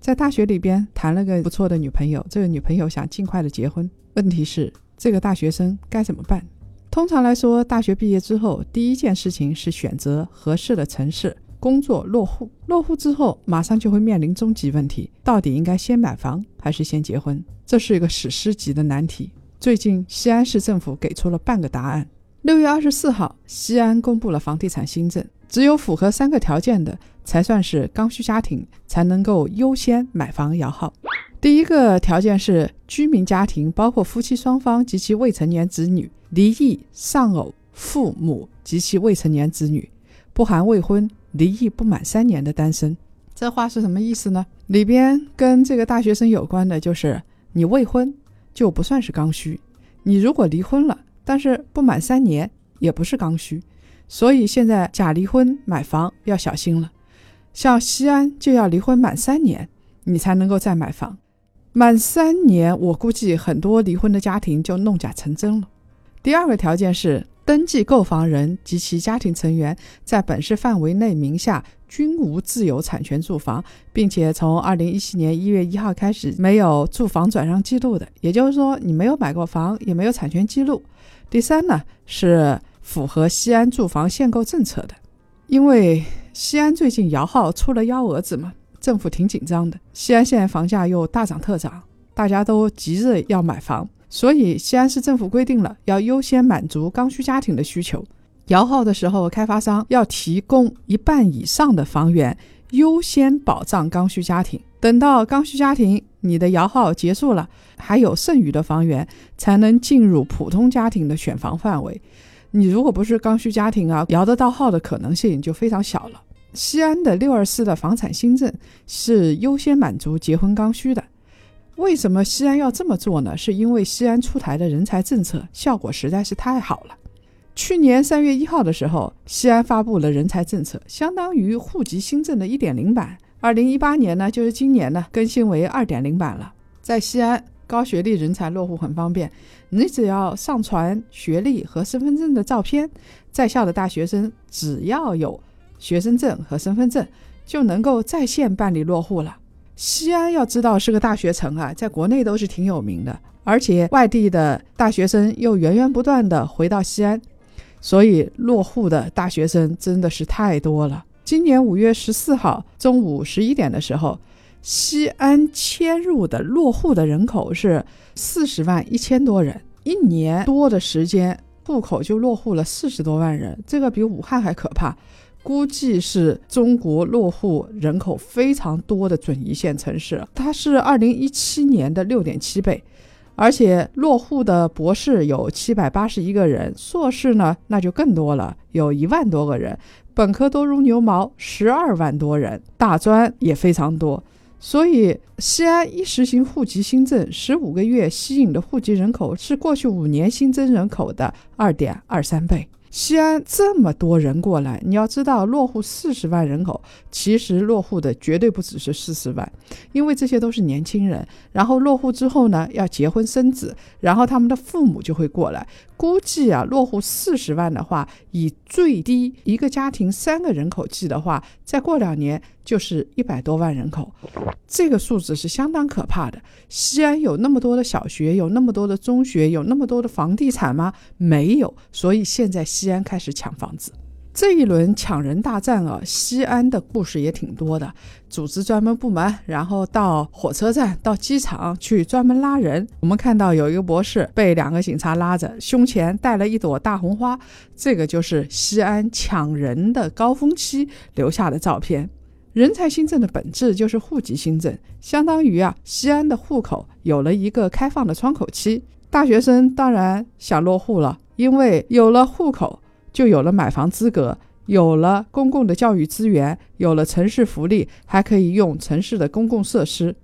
在大学里边谈了个不错的女朋友，这个女朋友想尽快的结婚。问题是这个大学生该怎么办？通常来说，大学毕业之后第一件事情是选择合适的城市工作落户。落户之后，马上就会面临终极问题：到底应该先买房还是先结婚？这是一个史诗级的难题。最近西安市政府给出了半个答案。六月二十四号，西安公布了房地产新政，只有符合三个条件的。才算是刚需家庭才能够优先买房摇号。第一个条件是居民家庭，包括夫妻双方及其未成年子女，离异丧偶父母及其未成年子女，不含未婚、离异不满三年的单身。这话是什么意思呢？里边跟这个大学生有关的就是，你未婚就不算是刚需，你如果离婚了，但是不满三年也不是刚需，所以现在假离婚买房要小心了。像西安就要离婚满三年，你才能够再买房。满三年，我估计很多离婚的家庭就弄假成真了。第二个条件是，登记购房人及其家庭成员在本市范围内名下均无自有产权住房，并且从二零一七年一月一号开始没有住房转让记录的，也就是说你没有买过房，也没有产权记录。第三呢，是符合西安住房限购政策的，因为。西安最近摇号出了幺蛾子嘛，政府挺紧张的。西安现在房价又大涨特涨，大家都急着要买房，所以西安市政府规定了要优先满足刚需家庭的需求。摇号的时候，开发商要提供一半以上的房源，优先保障刚需家庭。等到刚需家庭你的摇号结束了，还有剩余的房源，才能进入普通家庭的选房范围。你如果不是刚需家庭啊，摇得到号的可能性就非常小了。西安的六二四的房产新政是优先满足结婚刚需的。为什么西安要这么做呢？是因为西安出台的人才政策效果实在是太好了。去年三月一号的时候，西安发布了人才政策，相当于户籍新政的一点零版。二零一八年呢，就是今年呢，更新为二点零版了。在西安，高学历人才落户很方便，你只要上传学历和身份证的照片，在校的大学生只要有。学生证和身份证就能够在线办理落户了。西安要知道是个大学城啊，在国内都是挺有名的，而且外地的大学生又源源不断的回到西安，所以落户的大学生真的是太多了。今年五月十四号中午十一点的时候，西安迁入的落户的人口是四十万一千多人，一年多的时间，户口就落户了四十多万人，这个比武汉还可怕。估计是中国落户人口非常多的准一线城市，它是二零一七年的六点七倍，而且落户的博士有七百八十一个人，硕士呢那就更多了，有一万多个人，本科多如牛毛，十二万多人，大专也非常多，所以西安一实行户籍新政，十五个月吸引的户籍人口是过去五年新增人口的二点二三倍。西安这么多人过来，你要知道，落户四十万人口，其实落户的绝对不只是四十万，因为这些都是年轻人。然后落户之后呢，要结婚生子，然后他们的父母就会过来。估计啊，落户四十万的话，以最低一个家庭三个人口计的话，再过两年就是一百多万人口，这个数字是相当可怕的。西安有那么多的小学，有那么多的中学，有那么多的房地产吗？没有。所以现在西安开始抢房子。这一轮抢人大战啊，西安的故事也挺多的。组织专门部门，然后到火车站、到机场去专门拉人。我们看到有一个博士被两个警察拉着，胸前戴了一朵大红花，这个就是西安抢人的高峰期留下的照片。人才新政的本质就是户籍新政，相当于啊，西安的户口有了一个开放的窗口期。大学生当然想落户了，因为有了户口。就有了买房资格，有了公共的教育资源，有了城市福利，还可以用城市的公共设施。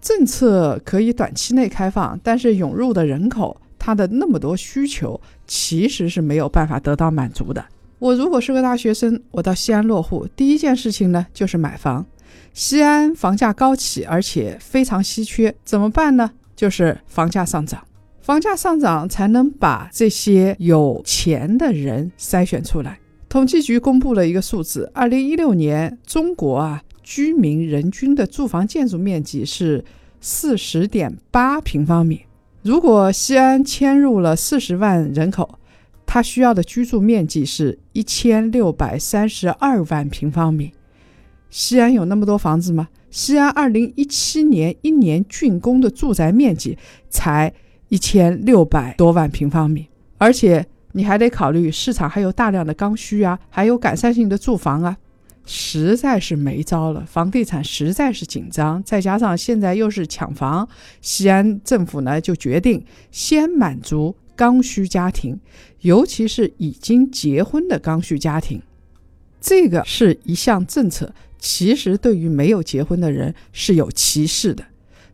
政策可以短期内开放，但是涌入的人口，它的那么多需求，其实是没有办法得到满足的。我如果是个大学生，我到西安落户，第一件事情呢就是买房。西安房价高企，而且非常稀缺，怎么办呢？就是房价上涨，房价上涨才能把这些有钱的人筛选出来。统计局公布了一个数字：二零一六年，中国啊居民人均的住房建筑面积是四十点八平方米。如果西安迁入了四十万人口，它需要的居住面积是一千六百三十二万平方米。西安有那么多房子吗？西安二零一七年一年竣工的住宅面积才一千六百多万平方米，而且你还得考虑市场还有大量的刚需啊，还有改善性的住房啊，实在是没招了。房地产实在是紧张，再加上现在又是抢房，西安政府呢就决定先满足。刚需家庭，尤其是已经结婚的刚需家庭，这个是一项政策。其实对于没有结婚的人是有歧视的。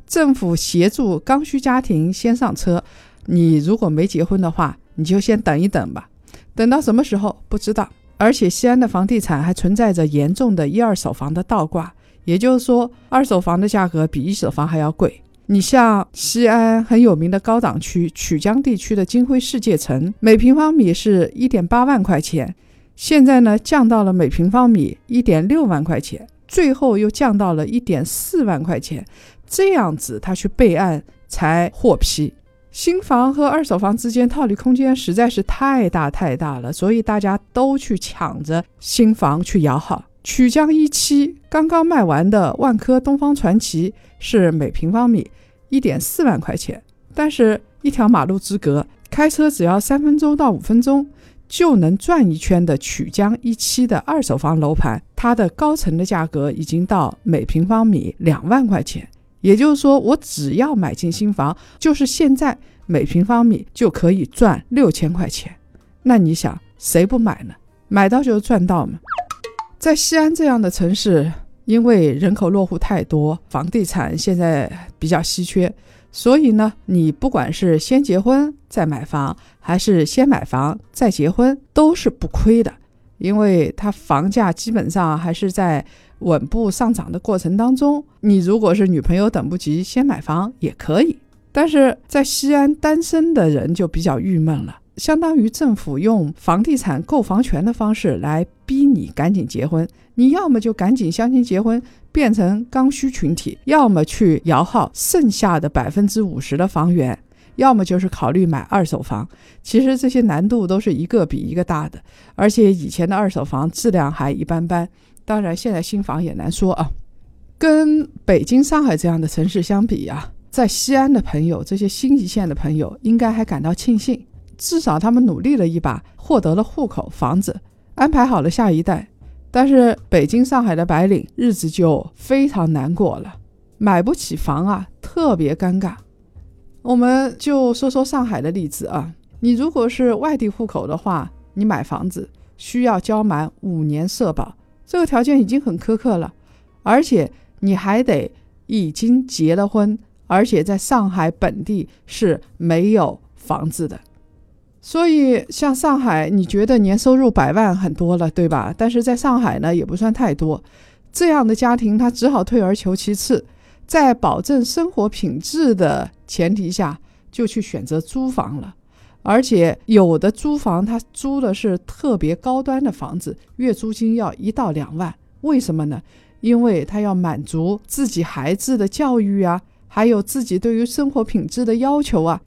政府协助刚需家庭先上车，你如果没结婚的话，你就先等一等吧。等到什么时候不知道。而且西安的房地产还存在着严重的一二手房的倒挂，也就是说，二手房的价格比一手房还要贵。你像西安很有名的高档区曲江地区的金辉世界城，每平方米是一点八万块钱，现在呢降到了每平方米一点六万块钱，最后又降到了一点四万块钱，这样子他去备案才获批。新房和二手房之间套利空间实在是太大太大了，所以大家都去抢着新房去摇号。曲江一期刚刚卖完的万科东方传奇是每平方米一点四万块钱，但是一条马路之隔，开车只要三分钟到五分钟就能转一圈的曲江一期的二手房楼盘，它的高层的价格已经到每平方米两万块钱。也就是说，我只要买进新房，就是现在每平方米就可以赚六千块钱。那你想，谁不买呢？买到就赚到嘛。在西安这样的城市，因为人口落户太多，房地产现在比较稀缺，所以呢，你不管是先结婚再买房，还是先买房再结婚，都是不亏的，因为它房价基本上还是在稳步上涨的过程当中。你如果是女朋友等不及，先买房也可以，但是在西安单身的人就比较郁闷了。相当于政府用房地产购房权的方式来逼你赶紧结婚，你要么就赶紧相亲结婚，变成刚需群体，要么去摇号剩下的百分之五十的房源，要么就是考虑买二手房。其实这些难度都是一个比一个大的，而且以前的二手房质量还一般般，当然现在新房也难说啊。跟北京、上海这样的城市相比呀，在西安的朋友，这些新一线的朋友应该还感到庆幸。至少他们努力了一把，获得了户口、房子，安排好了下一代。但是北京、上海的白领日子就非常难过了，买不起房啊，特别尴尬。我们就说说上海的例子啊，你如果是外地户口的话，你买房子需要交满五年社保，这个条件已经很苛刻了，而且你还得已经结了婚，而且在上海本地是没有房子的。所以，像上海，你觉得年收入百万很多了，对吧？但是在上海呢，也不算太多。这样的家庭，他只好退而求其次，在保证生活品质的前提下，就去选择租房了。而且，有的租房他租的是特别高端的房子，月租金要一到两万。为什么呢？因为他要满足自己孩子的教育啊，还有自己对于生活品质的要求啊。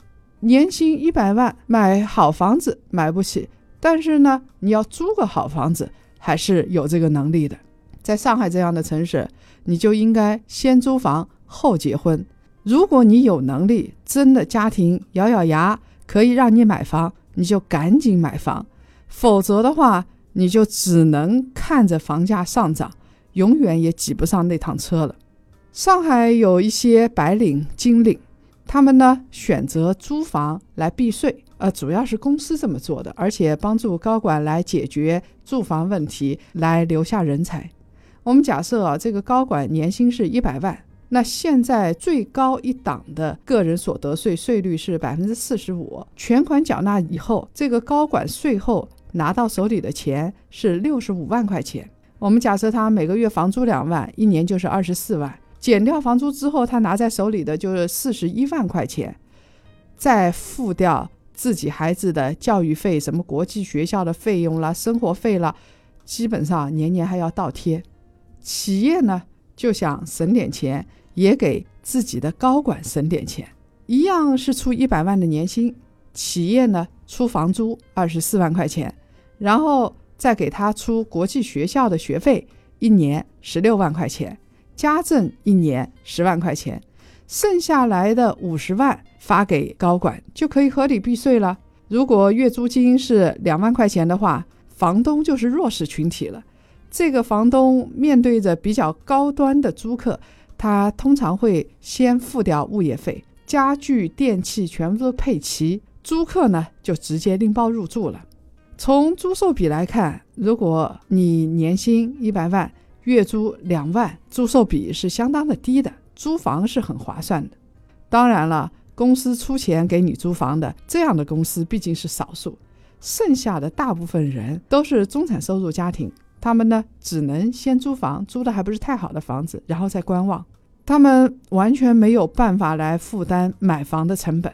年薪一百万买好房子买不起，但是呢，你要租个好房子还是有这个能力的。在上海这样的城市，你就应该先租房后结婚。如果你有能力，真的家庭咬咬牙可以让你买房，你就赶紧买房；否则的话，你就只能看着房价上涨，永远也挤不上那趟车了。上海有一些白领、金领。他们呢选择租房来避税，呃，主要是公司这么做的，而且帮助高管来解决住房问题，来留下人才。我们假设啊，这个高管年薪是一百万，那现在最高一档的个人所得税税率是百分之四十五，全款缴纳以后，这个高管税后拿到手里的钱是六十五万块钱。我们假设他每个月房租两万，一年就是二十四万，减掉房租之后，他拿在手里的就是四十一万块钱，再付掉自己孩子的教育费、什么国际学校的费用啦、生活费啦，基本上年年还要倒贴。企业呢？就想省点钱，也给自己的高管省点钱，一样是出一百万的年薪，企业呢出房租二十四万块钱，然后再给他出国际学校的学费，一年十六万块钱，家政一年十万块钱，剩下来的五十万发给高管就可以合理避税了。如果月租金是两万块钱的话，房东就是弱势群体了。这个房东面对着比较高端的租客，他通常会先付掉物业费，家具电器全部都配齐，租客呢就直接拎包入住了。从租售比来看，如果你年薪一百万，月租两万，租售比是相当的低的，租房是很划算的。当然了，公司出钱给你租房的这样的公司毕竟是少数，剩下的大部分人都是中产收入家庭。他们呢，只能先租房，租的还不是太好的房子，然后再观望。他们完全没有办法来负担买房的成本。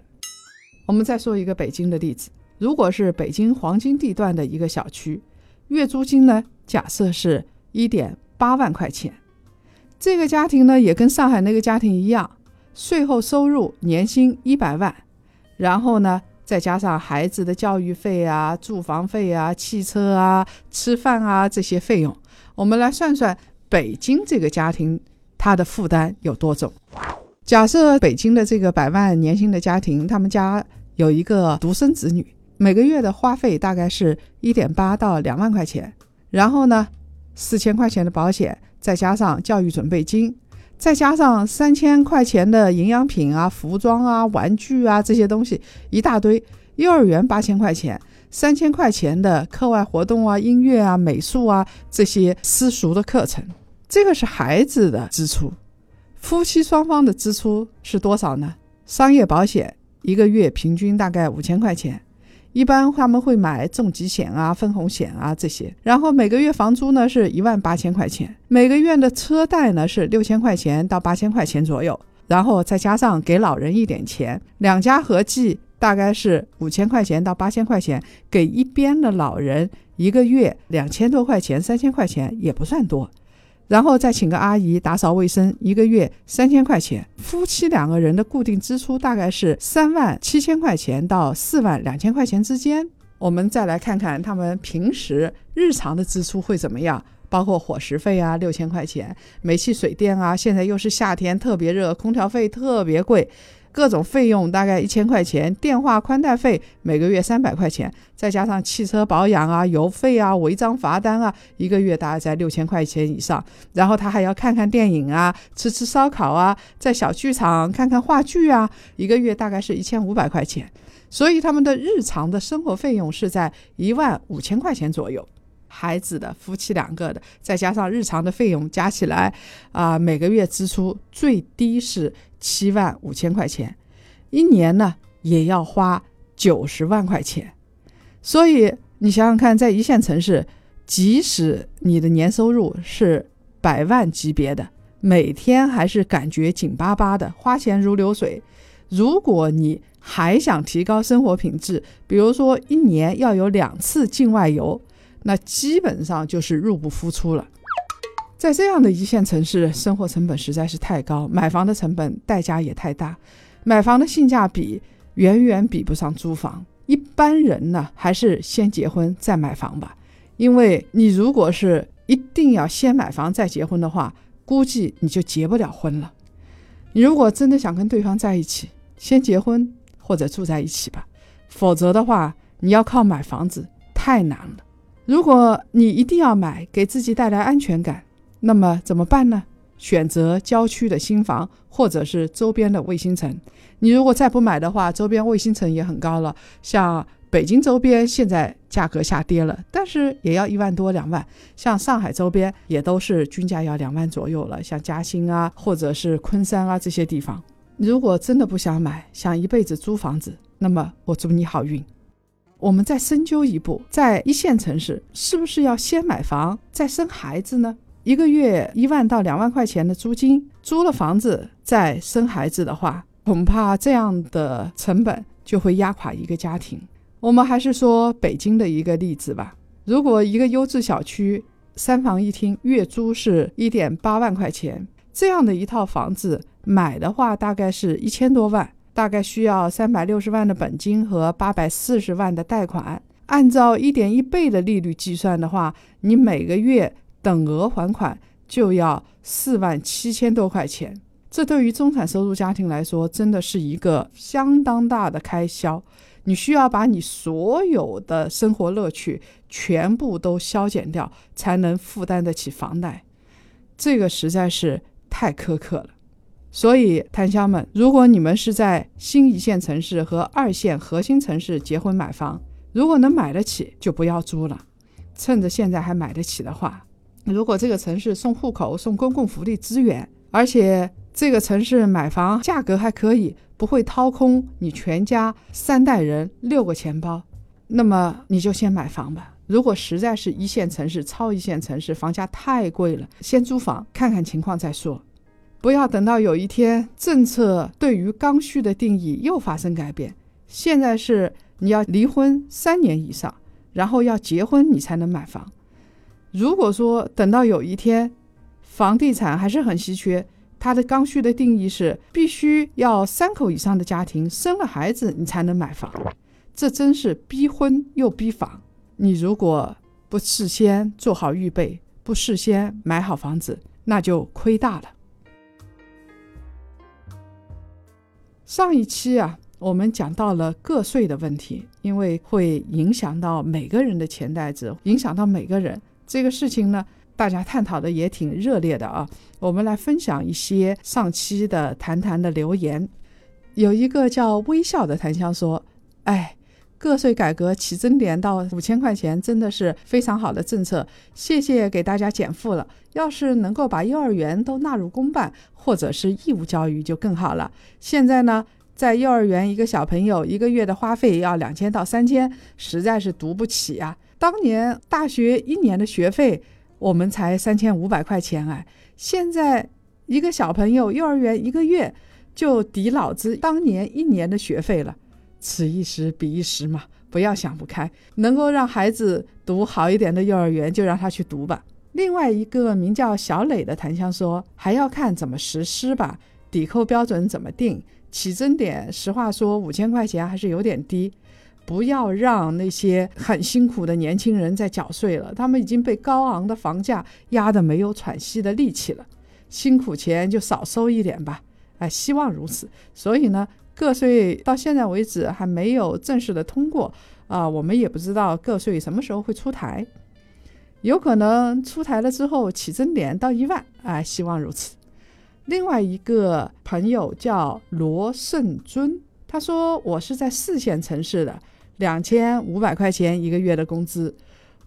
我们再说一个北京的例子，如果是北京黄金地段的一个小区，月租金呢，假设是一点八万块钱，这个家庭呢，也跟上海那个家庭一样，税后收入年薪一百万，然后呢。再加上孩子的教育费啊、住房费啊、汽车啊、吃饭啊这些费用，我们来算算北京这个家庭他的负担有多重。假设北京的这个百万年薪的家庭，他们家有一个独生子女，每个月的花费大概是一点八到两万块钱，然后呢，四千块钱的保险，再加上教育准备金。再加上三千块钱的营养品啊、服装啊、玩具啊这些东西一大堆，幼儿园八千块钱，三千块钱的课外活动啊、音乐啊、美术啊这些私塾的课程，这个是孩子的支出。夫妻双方的支出是多少呢？商业保险一个月平均大概五千块钱。一般他们会买重疾险啊、分红险啊这些，然后每个月房租呢是一万八千块钱，每个月的车贷呢是六千块钱到八千块钱左右，然后再加上给老人一点钱，两家合计大概是五千块钱到八千块钱，给一边的老人一个月两千多块钱、三千块钱也不算多。然后再请个阿姨打扫卫生，一个月三千块钱。夫妻两个人的固定支出大概是三万七千块钱到四万两千块钱之间。我们再来看看他们平时日常的支出会怎么样，包括伙食费啊，六千块钱，煤气水电啊，现在又是夏天特别热，空调费特别贵。各种费用大概一千块钱，电话宽带费每个月三百块钱，再加上汽车保养啊、油费啊、违章罚单啊，一个月大概在六千块钱以上。然后他还要看看电影啊、吃吃烧烤啊，在小剧场看看话剧啊，一个月大概是一千五百块钱。所以他们的日常的生活费用是在一万五千块钱左右。孩子的夫妻两个的，再加上日常的费用加起来，啊，每个月支出最低是七万五千块钱，一年呢也要花九十万块钱。所以你想想看，在一线城市，即使你的年收入是百万级别的，每天还是感觉紧巴巴的，花钱如流水。如果你还想提高生活品质，比如说一年要有两次境外游。那基本上就是入不敷出了，在这样的一线城市，生活成本实在是太高，买房的成本代价也太大，买房的性价比远远比不上租房。一般人呢，还是先结婚再买房吧，因为你如果是一定要先买房再结婚的话，估计你就结不了婚了。你如果真的想跟对方在一起，先结婚或者住在一起吧，否则的话，你要靠买房子太难了。如果你一定要买，给自己带来安全感，那么怎么办呢？选择郊区的新房，或者是周边的卫星城。你如果再不买的话，周边卫星城也很高了，像北京周边现在价格下跌了，但是也要一万多两万。像上海周边也都是均价要两万左右了，像嘉兴啊，或者是昆山啊这些地方。如果真的不想买，想一辈子租房子，那么我祝你好运。我们再深究一步，在一线城市，是不是要先买房再生孩子呢？一个月一万到两万块钱的租金，租了房子再生孩子的话，恐怕这样的成本就会压垮一个家庭。我们还是说北京的一个例子吧。如果一个优质小区三房一厅，月租是一点八万块钱，这样的一套房子买的话，大概是一千多万。大概需要三百六十万的本金和八百四十万的贷款，按照一点一倍的利率计算的话，你每个月等额还款就要四万七千多块钱。这对于中产收入家庭来说，真的是一个相当大的开销。你需要把你所有的生活乐趣全部都削减掉，才能负担得起房贷。这个实在是太苛刻了。所以，檀香们，如果你们是在新一线城市和二线核心城市结婚买房，如果能买得起，就不要租了。趁着现在还买得起的话，如果这个城市送户口、送公共福利资源，而且这个城市买房价格还可以，不会掏空你全家三代人六个钱包，那么你就先买房吧。如果实在是一线城市、超一线城市房价太贵了，先租房看看情况再说。不要等到有一天政策对于刚需的定义又发生改变。现在是你要离婚三年以上，然后要结婚你才能买房。如果说等到有一天房地产还是很稀缺，它的刚需的定义是必须要三口以上的家庭生了孩子你才能买房，这真是逼婚又逼房。你如果不事先做好预备，不事先买好房子，那就亏大了。上一期啊，我们讲到了个税的问题，因为会影响到每个人的钱袋子，影响到每个人。这个事情呢，大家探讨的也挺热烈的啊。我们来分享一些上期的谈谈的留言。有一个叫微笑的檀香说：“哎。”个税改革起征点到五千块钱，真的是非常好的政策。谢谢给大家减负了。要是能够把幼儿园都纳入公办或者是义务教育就更好了。现在呢，在幼儿园一个小朋友一个月的花费要两千到三千，实在是读不起啊。当年大学一年的学费我们才三千五百块钱哎，现在一个小朋友幼儿园一个月就抵老子当年一年的学费了。此一时彼一时嘛，不要想不开。能够让孩子读好一点的幼儿园，就让他去读吧。另外一个名叫小磊的檀香说，还要看怎么实施吧，抵扣标准怎么定，起征点，实话说五千块钱还是有点低。不要让那些很辛苦的年轻人再缴税了，他们已经被高昂的房价压得没有喘息的力气了。辛苦钱就少收一点吧，哎，希望如此。所以呢。个税到现在为止还没有正式的通过啊，我们也不知道个税什么时候会出台，有可能出台了之后起征点到一万啊，希望如此。另外一个朋友叫罗胜尊，他说我是在四线城市的，两千五百块钱一个月的工资，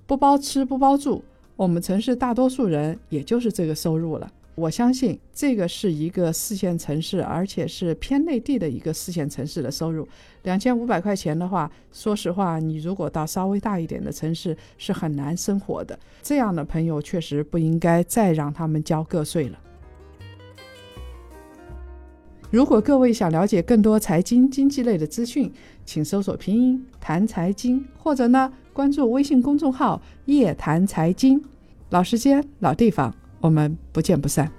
不包吃不包住，我们城市大多数人也就是这个收入了。我相信这个是一个四线城市，而且是偏内地的一个四线城市的收入，两千五百块钱的话，说实话，你如果到稍微大一点的城市是很难生活的。这样的朋友确实不应该再让他们交个税了。如果各位想了解更多财经经济类的资讯，请搜索拼音谈财经，或者呢关注微信公众号夜谈财经，老时间老地方。我们不见不散。